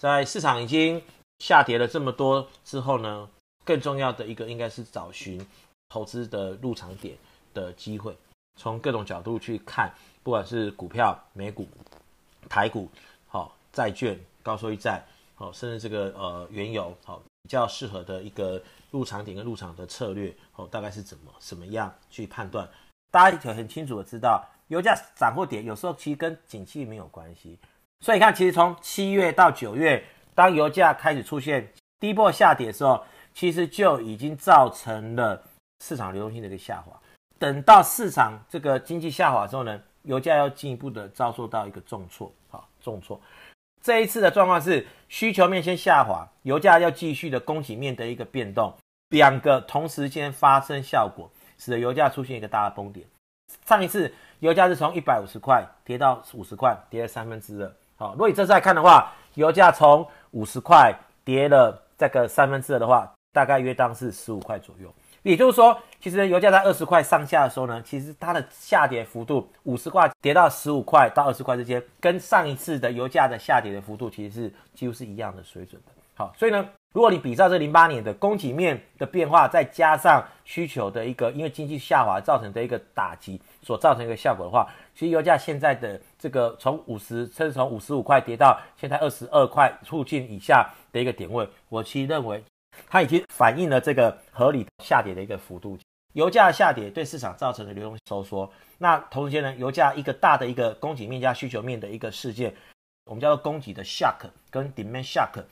在市场已经下跌了这么多之后呢，更重要的一个应该是找寻投资的入场点的机会，从各种角度去看，不管是股票、美股、台股，好、哦，债券、高收益债，好、甚至这个呃原油，好、比较适合的一个入场点跟入场的策略，哦，大概是怎么什么样去判断？大家很很清楚的知道，油价涨或跌，有时候其实跟景气没有关系。所以你看，其实从七月到九月，当油价开始出现低波下跌的时候，其实就已经造成了市场流动性的一个下滑。等到市场这个经济下滑之后呢，油价要进一步的遭受到一个重挫，好，重挫。这一次的状况是需求面先下滑，油价要继续的供给面的一个变动，两个同时间发生效果，使得油价出现一个大的崩点。上一次油价是从一百五十块跌到五十块，跌了三分之二。好，如果你这次来看的话，油价从五十块跌了这个三分之二的话，大概约当是十五块左右。也就是说，其实油价在二十块上下的时候呢，其实它的下跌幅度五十块跌到十五块到二十块之间，跟上一次的油价的下跌的幅度其实是几乎是一样的水准的。好，所以呢，如果你比照这零八年的供给面的变化，再加上需求的一个因为经济下滑造成的一个打击所造成一个效果的话，其实油价现在的这个从五十甚至从五十五块跌到现在二十二块附近以下的一个点位，我其实认为它已经反映了这个合理的下跌的一个幅度。油价下跌对市场造成的流动收缩，那同时间呢，油价一个大的一个供给面加需求面的一个事件，我们叫做供给的 shock 跟 demand shock。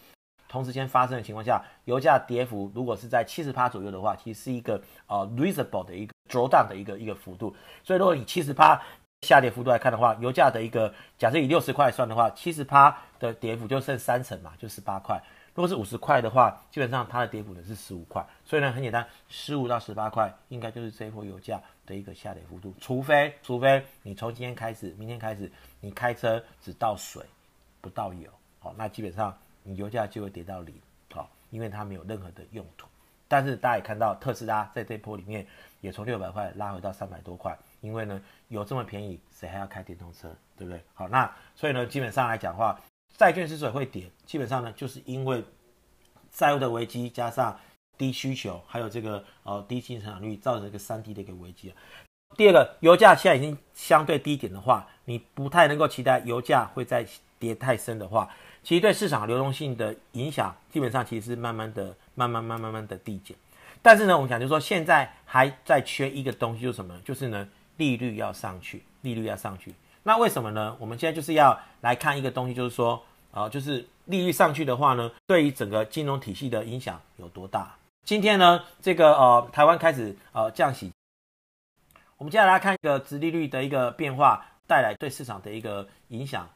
同时间发生的情况下，油价跌幅如果是在七十趴左右的话，其实是一个呃 reasonable 的一个足当的一个一个幅度。所以如果你七十趴下跌幅度来看的话，油价的一个假设以六十块算的话，七十趴的跌幅就剩三成嘛，就十八块。如果是五十块的话，基本上它的跌幅呢是十五块。所以呢，很简单，十五到十八块应该就是这一波油价的一个下跌幅度。除非除非你从今天开始，明天开始，你开车只倒水不倒油，好，那基本上。你油价就会跌到零，好，因为它没有任何的用途。但是大家也看到特斯拉在这波里面也从六百块拉回到三百多块，因为呢油这么便宜，谁还要开电动车，对不对？好，那所以呢基本上来讲的话，债券之所以会跌，基本上呢就是因为债务的危机加上低需求，还有这个呃低经济成长率造成一个三低的一个危机。第二个，油价现在已经相对低点的话，你不太能够期待油价会再跌太深的话。其实对市场流动性的影响，基本上其实是慢慢的、慢慢、慢、慢慢的递减。但是呢，我们讲就说，现在还在缺一个东西，就是什么？就是呢，利率要上去，利率要上去。那为什么呢？我们现在就是要来看一个东西，就是说，啊、呃，就是利率上去的话呢，对于整个金融体系的影响有多大？今天呢，这个呃，台湾开始呃降息，我们接下来来看一个殖利率的一个变化带来对市场的一个影响，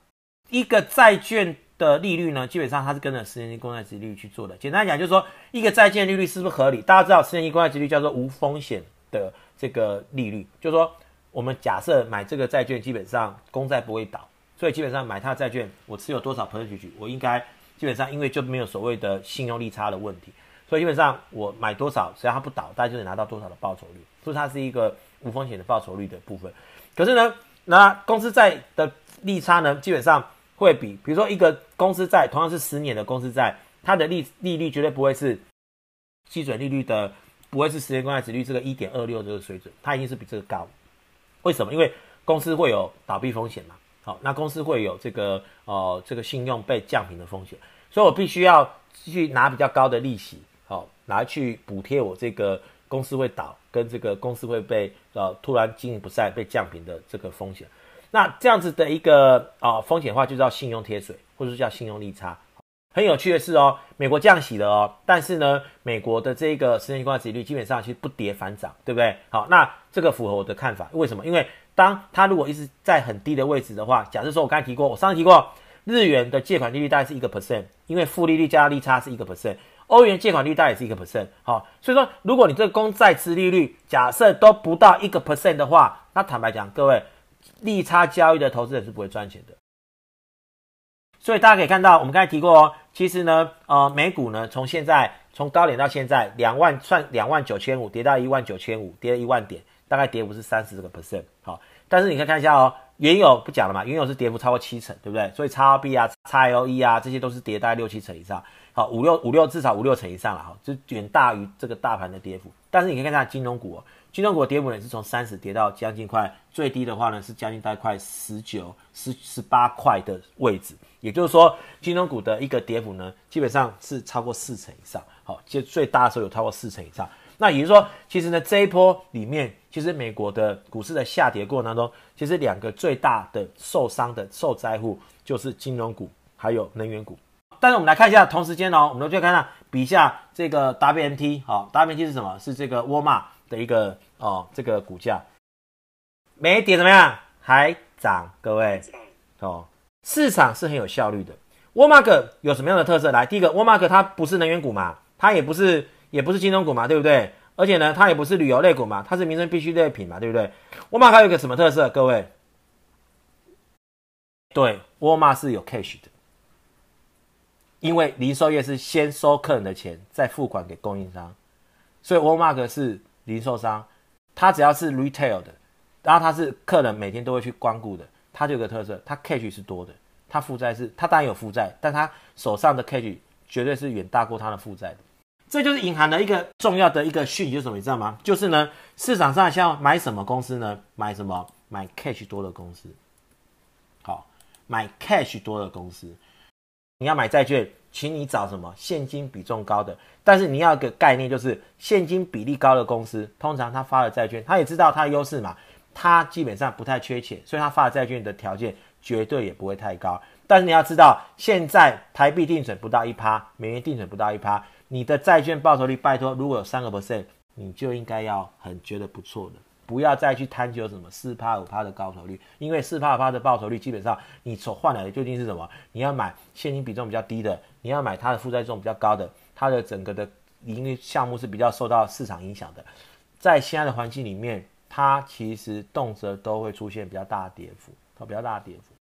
一个债券。的利率呢，基本上它是跟着十年期公债殖利率去做的。简单讲，就是说一个债券利率是不是合理？大家知道十年期公债殖利率叫做无风险的这个利率，就是说我们假设买这个债券，基本上公债不会倒，所以基本上买它债券，我持有多少 percentage，我应该基本上因为就没有所谓的信用利差的问题，所以基本上我买多少，只要它不倒，大家就能拿到多少的报酬率，所以它是一个无风险的报酬率的部分。可是呢，那公司债的利差呢，基本上。会比，比如说一个公司债，同样是十年的公司债，它的利利率绝对不会是基准利率的，不会是十年公债值率这个一点二六这个水准，它一定是比这个高。为什么？因为公司会有倒闭风险嘛。好，那公司会有这个呃这个信用被降评的风险，所以我必须要去拿比较高的利息，好，拿去补贴我这个公司会倒跟这个公司会被呃突然经营不善被降评的这个风险。那这样子的一个啊、风险的话，就叫信用贴水，或者叫信用利差。很有趣的是哦，美国降息了哦，但是呢，美国的这个十年期公债利率基本上其实不跌反涨，对不对？好，那这个符合我的看法。为什么？因为当它如果一直在很低的位置的话，假设说我刚才提过，我上次提过，日元的借款利率大概是一个 percent，因为负利率加利差是一个 percent，欧元借款利率大概也是一个 percent。好，所以说如果你这个公债殖利率假设都不到一个 percent 的话，那坦白讲，各位。利差交易的投资人是不会赚钱的，所以大家可以看到，我们刚才提过哦，其实呢，呃，美股呢，从现在从高点到现在两万算两万九千五，跌到一万九千五，跌了一万点，大概跌幅是三十个 percent。好，但是你可以看一下哦，原油不讲了嘛，原油是跌幅超过七成，对不对？所以 XRB 啊、XLE 啊这些都是跌大概六七成以上，好，五六五六至少五六成以上了哈，就远大于这个大盘的跌幅。但是你可以看一下金融股哦，金融股跌幅呢是从三十跌到将近快最低的话呢是将近大概快十九、十十八块的位置，也就是说金融股的一个跌幅呢基本上是超过四成以上，好，其实最大的时候有超过四成以上。那也就是说，其实呢，这一波里面，其实美国的股市的下跌过程当中，其实两个最大的受伤的受灾户就是金融股还有能源股。但是我们来看一下，同时间哦，我们就看到比一下这个 WMT，好，WMT 是什么？是这个沃尔玛的一个哦，这个股价没跌怎么样？还涨，各位哦，市场是很有效率的。沃尔玛有什么样的特色？来，第一个，沃尔玛它不是能源股嘛，它也不是。也不是金融股嘛，对不对？而且呢，它也不是旅游类股嘛，它是民生必需类品嘛，对不对？沃尔玛还有一个什么特色？各位，对，沃尔玛是有 cash 的，因为零售业是先收客人的钱，再付款给供应商，所以沃尔玛是零售商，它只要是 retail 的，然后它是客人每天都会去光顾的，它就有个特色，它 cash 是多的，它负债是，它当然有负债，但它手上的 cash 绝对是远大过它的负债的。这就是隐含的一个重要的一个讯息，就是什么？你知道吗？就是呢，市场上像买什么公司呢？买什么？买 cash 多的公司。好，买 cash 多的公司。你要买债券，请你找什么？现金比重高的。但是你要有个概念，就是现金比例高的公司，通常他发的债券，他也知道他的优势嘛，他基本上不太缺钱，所以他发的债券的条件绝对也不会太高。但是你要知道，现在台币定存不到一趴，美元定存不到一趴。你的债券报酬率，拜托，如果有三个 percent，你就应该要很觉得不错的，不要再去贪求什么四趴五趴的高酬率，因为四趴五趴的报酬率，基本上你所换来的究竟是什么？你要买现金比重比较低的，你要买它的负债重比较高的，它的整个的盈利项目是比较受到市场影响的，在现在的环境里面，它其实动辄都会出现比较大的跌幅，它比较大的跌幅，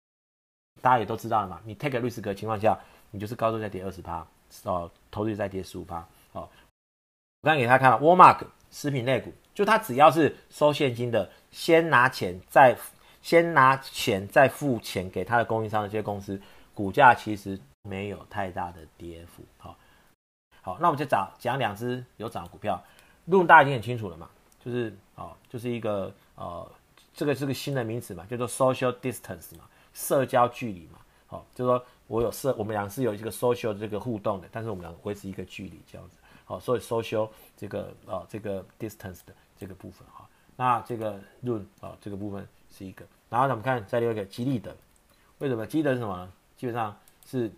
大家也都知道了嘛，你 take a risk 的情况下，你就是高度在跌二十趴。哦，投资再跌十五趴。好，我刚给他看了沃尔玛食品类股，就他只要是收现金的，先拿钱再先拿钱再付钱给他的供应商的这些公司，股价其实没有太大的跌幅。好，好，那我们就找讲两只有涨的股票，路大家已经很清楚了嘛，就是哦，就是一个呃，这个是个新的名词嘛，叫做 social distance 嘛，社交距离嘛。好，就是说。我有设，我们俩是有一个 social 这个互动的，但是我们俩维持一个距离这样子。好，所以 social 这个啊、哦、这个 distance 的这个部分哈，那这个论啊、哦、这个部分是一个。然后咱，们看再另外一个吉利的，为什么吉利的是什么？基本上是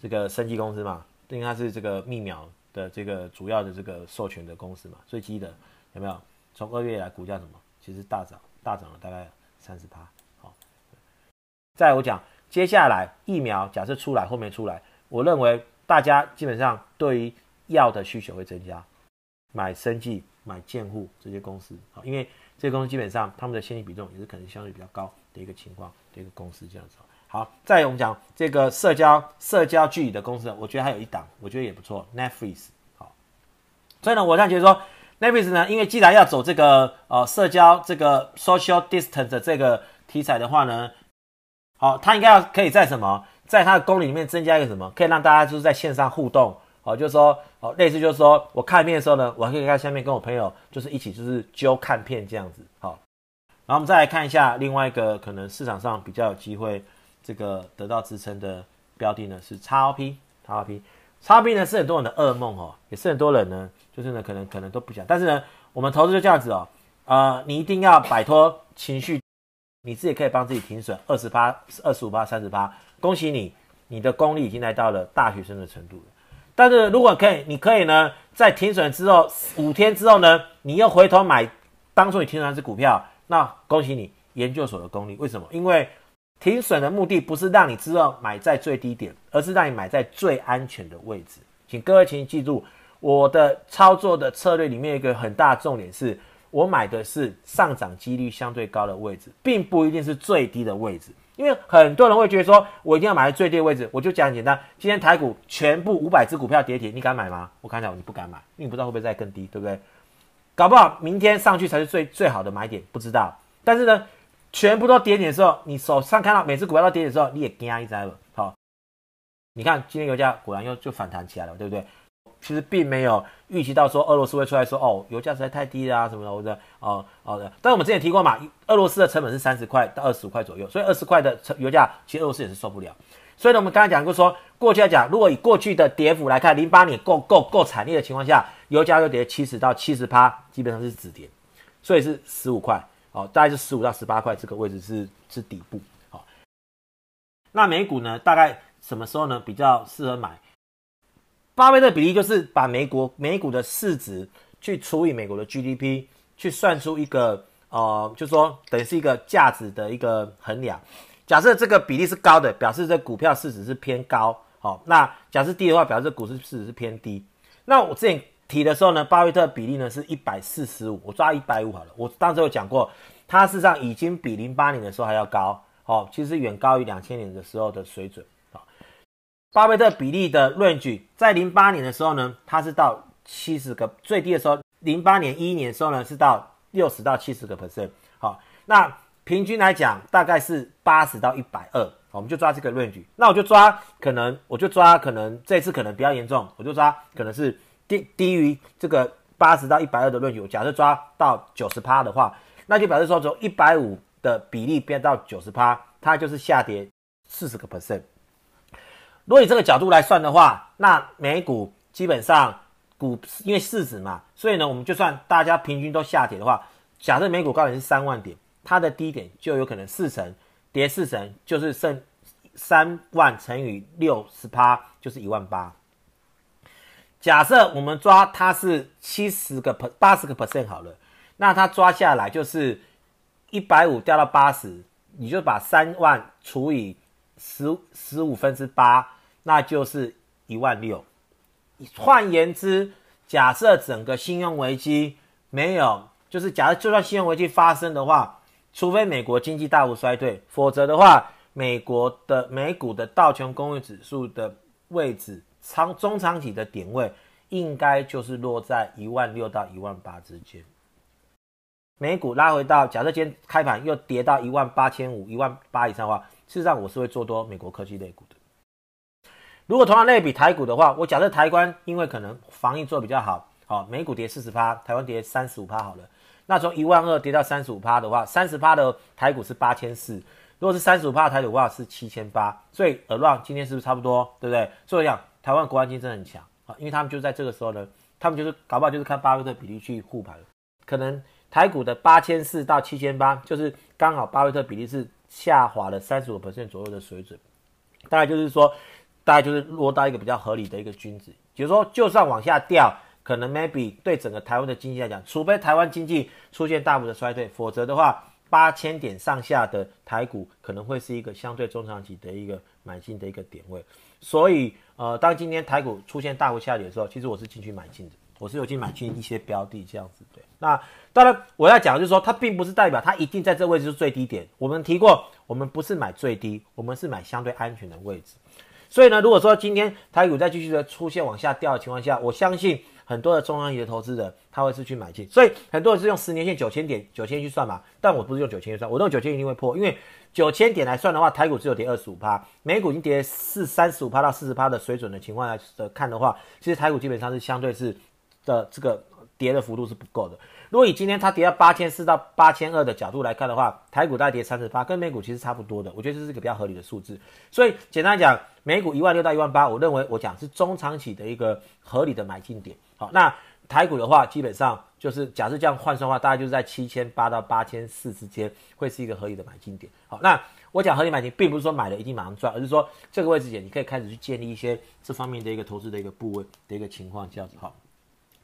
这个生技公司嘛，因为它是这个疫苗的这个主要的这个授权的公司嘛，所以吉利的有没有？从二月以来股价什么？其实大涨，大涨了大概三十趴。好，再我讲。接下来疫苗假设出来或没出来，我认为大家基本上对于药的需求会增加，买生技、买健护这些公司，好，因为这些公司基本上他们的现金比重也是可能相对比较高的一个情况的一个公司这样子。好，再我们讲这个社交社交距离的公司，我觉得还有一档，我觉得也不错，Netflix。好，所以呢，我这样觉得说 Netflix 呢，因为既然要走这个呃社交这个 social distance 的这个题材的话呢。好，它应该要可以在什么，在它的公里面增加一个什么，可以让大家就是在线上互动，哦，就是说，哦，类似就是说我看片的时候呢，我还可以在下面跟我朋友就是一起就是揪看片这样子，好，然后我们再来看一下另外一个可能市场上比较有机会这个得到支撑的标的呢是 XRP，XRP，XRP 呢是很多人的噩梦哦，也是很多人呢就是呢可能可能都不想，但是呢我们投资就这样子哦，呃，你一定要摆脱情绪。你自己可以帮自己停损二十八、二十五八、三十八，恭喜你，你的功力已经来到了大学生的程度了。但是如果可以，你可以呢，在停损之后五天之后呢，你又回头买当初你停损那只股票，那恭喜你研究所的功力。为什么？因为停损的目的不是让你知道买在最低点，而是让你买在最安全的位置。请各位请记住，我的操作的策略里面一个很大重点是。我买的是上涨几率相对高的位置，并不一定是最低的位置，因为很多人会觉得说，我一定要买在最低的位置。我就讲很简单，今天台股全部五百只股票跌停，你敢买吗？我看到，你不敢买，因为你不知道会不会再更低，对不对？搞不好明天上去才是最最好的买点，不知道。但是呢，全部都跌点的时候，你手上看到每只股票都跌的时候，你也惊一灾了。好，你看今天油价果然又就反弹起来了，对不对？其实并没有预期到说俄罗斯会出来说哦，油价实在太低了啊什么的，或者哦哦的。但我们之前提过嘛，俄罗斯的成本是三十块到二十五块左右，所以二十块的成油价，其实俄罗斯也是受不了。所以呢，我们刚才讲过说，过去来讲，如果以过去的跌幅来看，零八年够够够惨烈的情况下，油价又跌七十到七十趴，基本上是止跌，所以是十五块哦，大概是十五到十八块这个位置是是底部。好、哦，那美股呢，大概什么时候呢比较适合买？巴菲特比例就是把美国美股的市值去除以美国的 GDP，去算出一个呃，就是说等于是一个价值的一个衡量。假设这个比例是高的，表示这股票市值是偏高，好，那假设低的话，表示股市市值是偏低。那我之前提的时候呢，巴菲特比例呢是一百四十五，我抓一百五好了。我当时有讲过，它事实上已经比零八年的时候还要高，哦，其实远高于两千年的时候的水准。巴菲特比例的 range 在零八年的时候呢，它是到七十个，最低的时候，零八年一一年的时候呢是到六十到七十个 percent。好，那。平均来讲，大概是八十到一百二，我们就抓这个 range。那我就抓可能，我就抓可能这次可能比较严重，我就抓可能是低低于这个八十到一百二的 range。假设抓到九十趴的话，那就表示说从一百五的比例变到九十趴，它就是下跌四十个 percent。如果以这个角度来算的话，那美股基本上股因为市值嘛，所以呢，我们就算大家平均都下跌的话，假设美股高点是三万点。它的低点就有可能四成跌四成，就是剩三万乘以六十趴，就是一万八。假设我们抓它是七十个 per 八十个 percent 好了，那它抓下来就是一百五掉到八十，你就把三万除以十十五分之八，那就是一万六。换言之，假设整个信用危机没有，就是假设就算信用危机发生的话。除非美国经济大幅衰退，否则的话，美国的美股的道琼工业指数的位置长中长期的点位，应该就是落在一万六到一万八之间。美股拉回到，假设今天开盘又跌到一万八千五、一万八以上的话，事实上我是会做多美国科技类股的。如果同样类比台股的话，我假设台湾因为可能防疫做得比较好，好，美股跌四十趴，台湾跌三十五趴好了。那从一万二跌到三十五趴的话，三十趴的台股是八千四，如果是三十五趴台股的话是七千八，所以 around 今天是不是差不多，对不对？所以讲台湾国安金真的很强啊，因为他们就在这个时候呢，他们就是搞不好就是看巴菲特比例去护盘，可能台股的八千四到七千八，就是刚好巴菲特比例是下滑了三十五 percent 左右的水准，大概就是说，大概就是落到一个比较合理的一个均值，比如说就算往下掉。可能 maybe 对整个台湾的经济来讲，除非台湾经济出现大幅的衰退，否则的话，八千点上下的台股可能会是一个相对中长期的一个买进的一个点位。所以，呃，当今天台股出现大幅下跌的时候，其实我是进去买进的，我是有进买进一些标的这样子。对，那当然我要讲的就是说，它并不是代表它一定在这位置是最低点。我们提过，我们不是买最低，我们是买相对安全的位置。所以呢，如果说今天台股再继续的出现往下掉的情况下，我相信。很多的中长期的投资者，他会是去买进，所以很多人是用十年线九千点、九千去算嘛，但我不是用九千去算，我用九千一定会破，因为九千点来算的话，台股只有跌二十五趴，美股已经跌四三十五趴到四十趴的水准的情况下的看的话，其实台股基本上是相对是的这个跌的幅度是不够的。如果以今天它跌到八千四到八千二的角度来看的话，台股大概跌三十八，跟美股其实差不多的，我觉得这是一个比较合理的数字。所以简单讲，美股一万六到一万八，我认为我讲是中长期的一个合理的买进点。好，那台股的话，基本上就是假设这样换算的话，大概就是在七千八到八千四之间，会是一个合理的买进点。好，那我讲合理买进，并不是说买了一定马上赚，而是说这个位置点你可以开始去建立一些这方面的一个投资的一个部位的一个情况，这样子。好，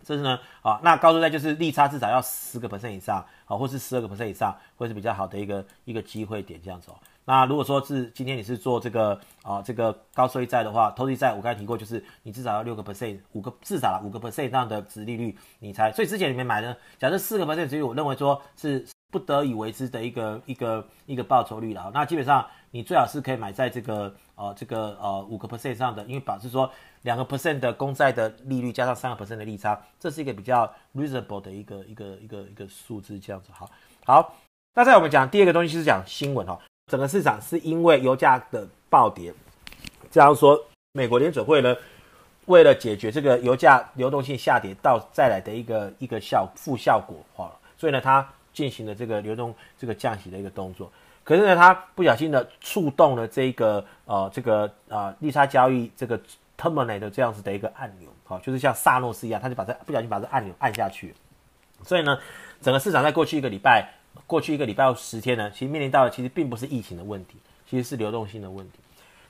这是呢，啊，那高出在就是利差至少要十个 percent 以上，啊，或是十二个 percent 以上，会是比较好的一个一个机会点，这样子哦。那如果说是今天你是做这个啊这个高收益债的话，投资债我刚才提过，就是你至少要六个 percent，五个至少五个 percent 以上的殖利率，你才。所以之前里面买的，假设四个 percent，所以我认为说是不得已为之的一个一个一个报酬率了。那基本上你最好是可以买在这个呃这个呃五个 percent 上的，因为表示说两个 percent 的公债的利率加上三个 percent 的利差，这是一个比较 reasonable 的一个一个一个一个数字，这样子好。好，那在我们讲第二个东西是讲新闻哈，整个市场是因为油价的暴跌，这样说美国联准会呢，为了解决这个油价流动性下跌到再来的一个一个效负效果哈，所以呢，它进行了这个流动这个降息的一个动作。可是呢，它不小心的触动了这个呃这个呃利差交易这个 terminate 的这样子的一个按钮，好，就是像萨诺斯一样，他就把这不小心把这按钮按下去。所以呢，整个市场在过去一个礼拜，过去一个礼拜十天呢，其实面临到的其实并不是疫情的问题，其实是流动性的问题。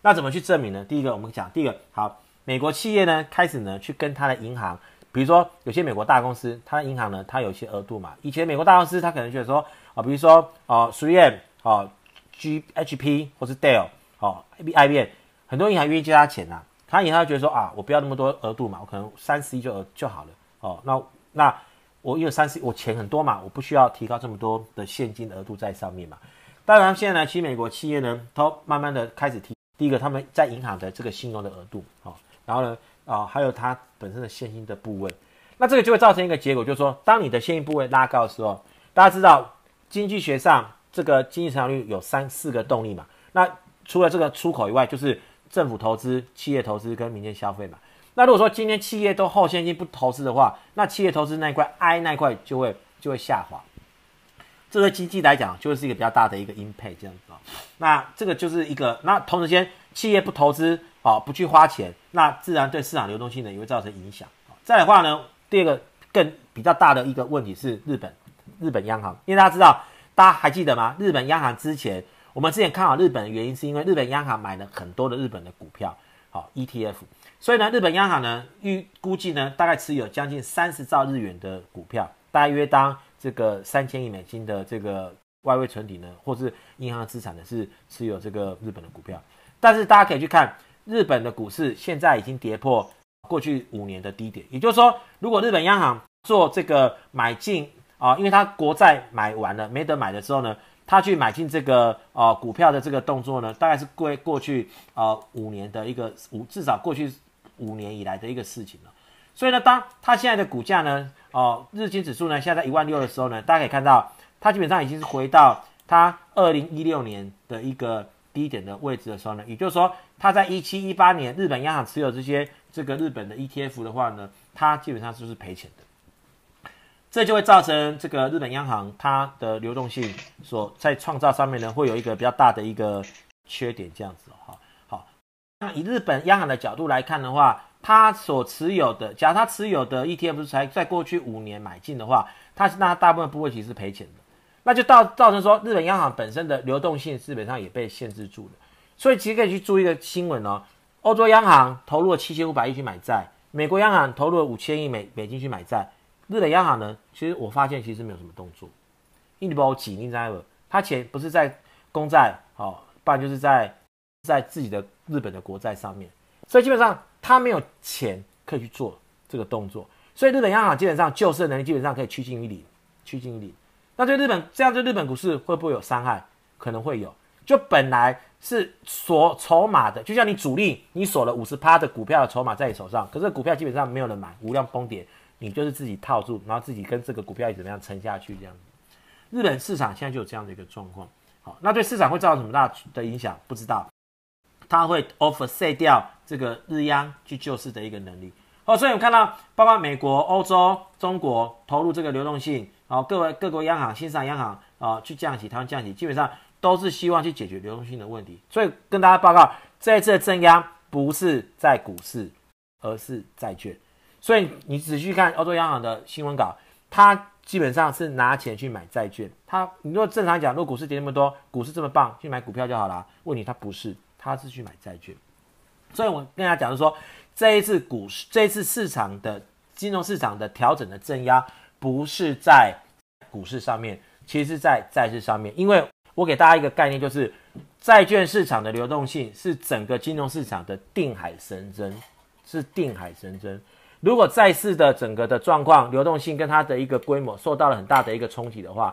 那怎么去证明呢？第一个，我们讲第一个，好，美国企业呢开始呢去跟他的银行，比如说有些美国大公司，它的银行呢它有一些额度嘛，以前美国大公司它可能觉得说啊，比如说啊，3M。哦，G H P 或是 Dell，哦，I B I B，很多银行愿意借他钱呐、啊。他银行觉得说啊，我不要那么多额度嘛，我可能三十亿就就好了。哦，那那我因为三十亿，我钱很多嘛，我不需要提高这么多的现金额度在上面嘛。当然，现在呢，其实美国企业呢，都慢慢的开始提，第一个他们在银行的这个信用的额度，哦，然后呢，啊、哦，还有它本身的现金的部位，那这个就会造成一个结果，就是说，当你的现金部位拉高的时候，大家知道经济学上。这个经济成长率有三四个动力嘛，那除了这个出口以外，就是政府投资、企业投资跟民间消费嘛。那如果说今天企业都后现金不投资的话，那企业投资那一块 I 那一块就会就会下滑。这对经济来讲就是一个比较大的一个 impact 啊。那这个就是一个，那同时间企业不投资啊，不去花钱，那自然对市场流动性呢也会造成影响。再来的话呢，第二个更比较大的一个问题是日本日本央行，因为大家知道。大家还记得吗？日本央行之前，我们之前看好日本的原因，是因为日本央行买了很多的日本的股票，好 ETF，所以呢，日本央行呢预估计呢，大概持有将近三十兆日元的股票，大约当这个三千亿美金的这个外汇存底呢，或是银行资产呢，是持有这个日本的股票。但是大家可以去看日本的股市，现在已经跌破过去五年的低点，也就是说，如果日本央行做这个买进。啊，因为他国债买完了，没得买的时候呢，他去买进这个呃股票的这个动作呢，大概是过过去呃五年的一个五至少过去五年以来的一个事情了。所以呢，当他现在的股价呢，哦、日经指数呢，现在在一万六的时候呢，大家可以看到，它基本上已经是回到它二零一六年的一个低点的位置的时候呢，也就是说，它在一七一八年日本央行持有这些这个日本的 ETF 的话呢，它基本上就是赔钱的。这就会造成这个日本央行它的流动性所在创造上面呢，会有一个比较大的一个缺点，这样子哈。好，那以日本央行的角度来看的话，它所持有的，假如它持有的 ETF 是才在过去五年买进的话，它是那大部分部位其实是赔钱的，那就造造成说日本央行本身的流动性基本上也被限制住了。所以其实可以去注意一个新闻哦，欧洲央行投入了七千五百亿去买债，美国央行投入了五千亿美美金去买债。日本央行呢，其实我发现其实没有什么动作，印度包挤，你知道不？他钱不是在公债，哦，不然就是在在自己的日本的国债上面，所以基本上他没有钱可以去做这个动作，所以日本央行基本上救市能力基本上可以趋近于零，趋近于零。那对日本这样对日本股市会不会有伤害？可能会有。就本来是锁筹码的，就像你主力你锁了五十趴的股票的筹码在你手上，可是股票基本上没有人买，无量崩跌。你就是自己套住，然后自己跟这个股票怎么样撑下去这样子。日本市场现在就有这样的一个状况，好，那对市场会造成什么大的影响？不知道，它会 offset 掉这个日央去救市的一个能力。好，所以我们看到，包括美国、欧洲、中国投入这个流动性，好，各位各国央行、新上央行啊去降息，他们降息，基本上都是希望去解决流动性的问题。所以跟大家报告，这一次的正央不是在股市，而是债券。所以你仔细看欧洲央行的新闻稿，它基本上是拿钱去买债券。它，你如果正常讲，如果股市跌那么多，股市这么棒，去买股票就好了。问题它不是，它是去买债券。所以我跟大家讲的说，这一次股市，这一次市场的金融市场的调整的镇压，不是在股市上面，其实在债市上面。因为我给大家一个概念，就是债券市场的流动性是整个金融市场的定海神针，是定海神针。如果债市的整个的状况、流动性跟它的一个规模受到了很大的一个冲击的话，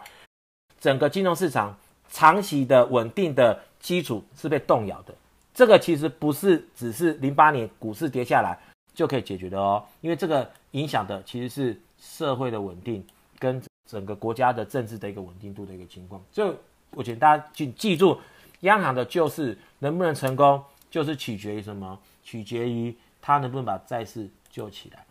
整个金融市场长期的稳定的基础是被动摇的。这个其实不是只是零八年股市跌下来就可以解决的哦，因为这个影响的其实是社会的稳定跟整个国家的政治的一个稳定度的一个情况。所以我请大家记记住，央行的救市能不能成功，就是取决于什么？取决于它能不能把债市救起来。